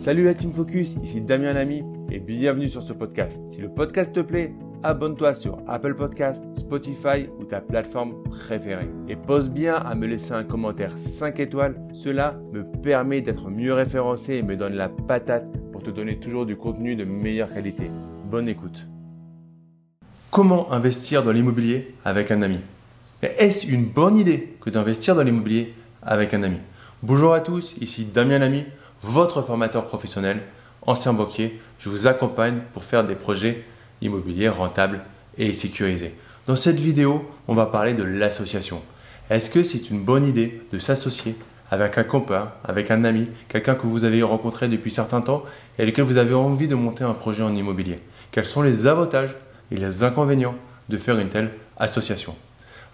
Salut la Team Focus, ici Damien Lamy et bienvenue sur ce podcast. Si le podcast te plaît, abonne-toi sur Apple Podcast, Spotify ou ta plateforme préférée. Et pose bien à me laisser un commentaire 5 étoiles, cela me permet d'être mieux référencé et me donne la patate pour te donner toujours du contenu de meilleure qualité. Bonne écoute. Comment investir dans l'immobilier avec un ami? Est-ce une bonne idée que d'investir dans l'immobilier avec un ami? Bonjour à tous, ici Damien Lamy votre formateur professionnel, ancien banquier. Je vous accompagne pour faire des projets immobiliers rentables et sécurisés. Dans cette vidéo, on va parler de l'association. Est-ce que c'est une bonne idée de s'associer avec un copain, avec un ami, quelqu'un que vous avez rencontré depuis certains temps et avec lequel vous avez envie de monter un projet en immobilier? Quels sont les avantages et les inconvénients de faire une telle association?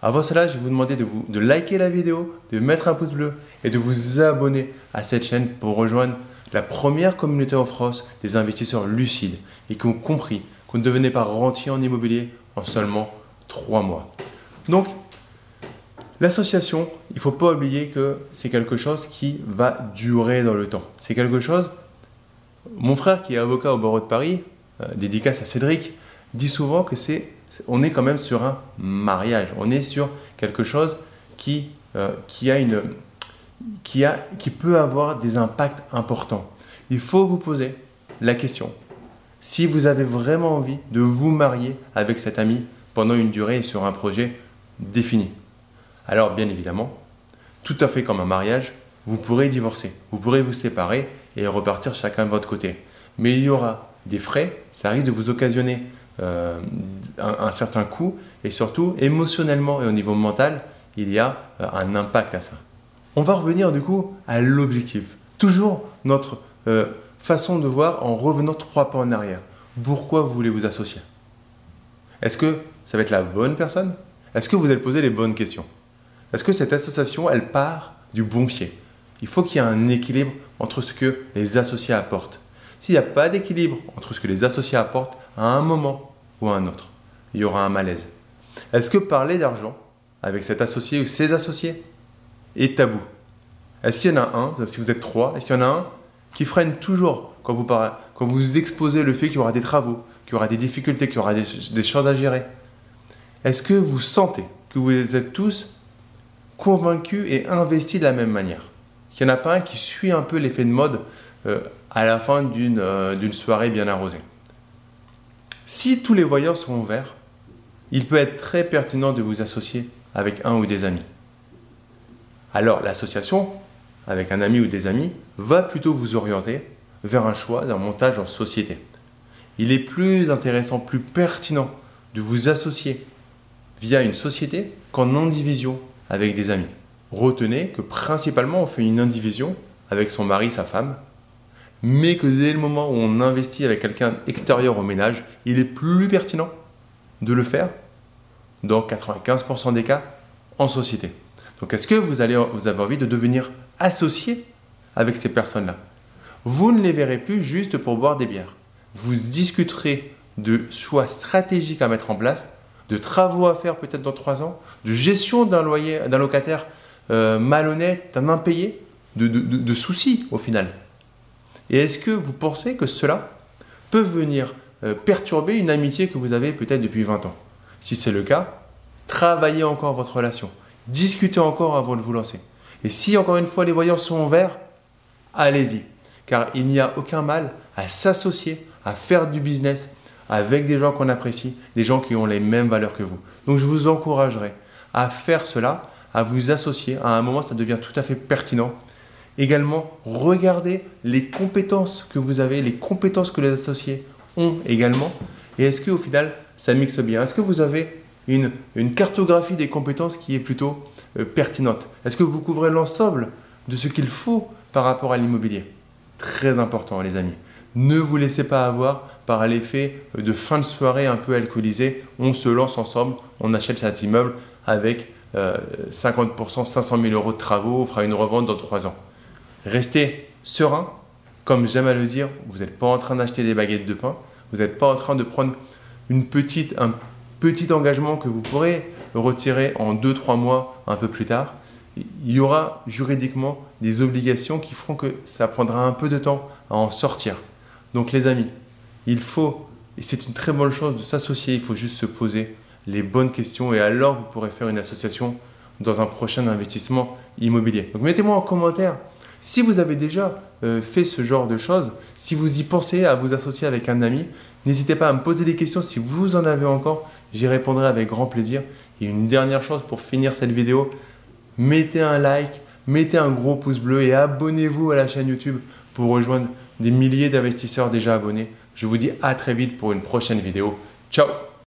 Avant cela, je vais vous demander de, liker la vidéo, de mettre un pouce bleu et de vous abonner à cette chaîne pour rejoindre la première communauté en France des investisseurs lucides et qui ont compris qu'on ne devenait pas rentier en immobilier en seulement 3 mois. Donc, l'association, il ne faut pas oublier que c'est quelque chose qui va durer dans le temps. C'est quelque chose... Mon frère qui est avocat au barreau de Paris, euh, dédicace à Cédric, dit souvent que c'est on est quand même sur un mariage. On est sur quelque chose qui, euh, qui, a une, qui, a, qui peut avoir des impacts importants. Il faut vous poser la question si vous avez vraiment envie de vous marier avec cet ami pendant une durée sur un projet défini. Alors, bien évidemment, tout à fait comme un mariage, vous pourrez divorcer, vous pourrez vous séparer et repartir chacun de votre côté. Mais il y aura des frais, ça risque de vous occasionner euh, un, certain coût et surtout émotionnellement et au niveau mental, il y a euh, un impact à ça. On va revenir du coup à l'objectif. Toujours notre euh, façon de voir en revenant trois pas en arrière. Pourquoi vous voulez vous associer? Est-ce que ça va être la bonne personne? Est-ce que vous allez poser les bonnes questions? Est-ce que cette association, elle part du bon pied? Il faut qu'il y ait un équilibre entre ce que les associés apportent. S'il n'y a pas d'équilibre entre ce que les associés apportent, à un moment ou à un autre, il y aura un malaise. Est-ce que parler d'argent avec cet associé ou ses associés est tabou? Est-ce qu'il y en a un, si vous êtes trois, est-ce qu'il y en a un qui freine toujours quand vous, exposez le fait qu'il y aura des travaux, qu'il y aura des difficultés, qu'il y aura des, choses à gérer? Est-ce que vous sentez que vous êtes tous convaincus et investis de la même manière? Qu'il n'y en a pas un qui suit un peu l'effet de mode euh, à la fin euh, d'une soirée bien arrosée? Si tous les voyants sont ouverts, il peut être très pertinent de vous associer avec un ou des amis. Alors l'association, avec un ami ou des amis, va plutôt vous orienter vers un choix d'un montage en société. Il est plus intéressant, plus pertinent de vous associer via une société qu'en indivision avec des amis. Retenez que principalement on fait une indivision avec son mari, sa femme, mais que dès le moment où on investit avec quelqu'un extérieur au ménage, il est plus pertinent de le faire dans 95% des cas en société. Donc est-ce que vous, allez, vous avez envie de devenir associé avec ces personnes-là? Vous ne les verrez plus juste pour boire des bières. Vous discuterez de choix stratégiques à mettre en place, de travaux à faire peut-être dans trois ans, de gestion d'un loyer, d'un locataire euh, malhonnête, d'un impayé, de soucis au final. Et est-ce que vous pensez que cela peut venir euh, perturber une amitié que vous avez peut-être depuis 20 ans? Si c'est le cas, travaillez encore votre relation. Discutez encore avant de vous lancer. Et si encore une fois les voyants sont verts, allez-y. Car il n'y a aucun mal à s'associer, à faire du business avec des gens qu'on apprécie, des gens qui ont les mêmes valeurs que vous. Donc je vous encouragerai à faire cela, à vous associer. À un moment, ça devient tout à fait pertinent Également, regardez les compétences que vous avez, les compétences que les associés ont également. Et est-ce qu'au final, ça mixe bien? Est-ce que vous avez une, cartographie des compétences qui est plutôt euh, pertinente? Est-ce que vous couvrez l'ensemble de ce qu'il faut par rapport à l'immobilier? Très important, les amis. Ne vous laissez pas avoir par l'effet de fin de soirée un peu alcoolisé. On se lance ensemble, on achète cet immeuble avec 50%, 500 000 euros de travaux, on fera une revente dans 3 ans. Restez serein, comme j'aime à le dire, vous n'êtes pas en train d'acheter des baguettes de pain, vous n'êtes pas en train de prendre une petite, un petit engagement que vous pourrez retirer en 2-3 mois un peu plus tard. il y aura juridiquement des obligations qui feront que ça prendra un peu de temps à en sortir. Donc les amis, il faut, et c'est une très bonne chose de s'associer, il faut juste se poser les bonnes questions et alors vous pourrez faire une association dans un prochain investissement immobilier. Donc mettez-moi en commentaire si vous avez déjà euh, fait ce genre de choses, si vous y pensez à vous associer avec un ami, n'hésitez pas à me poser des questions si vous en avez encore, j'y répondrai avec grand plaisir. Et une dernière chose pour finir cette vidéo, mettez un like, mettez un gros pouce bleu et abonnez-vous à la chaîne YouTube pour rejoindre des milliers d'investisseurs déjà abonnés. Je vous dis à très vite pour une prochaine vidéo. Ciao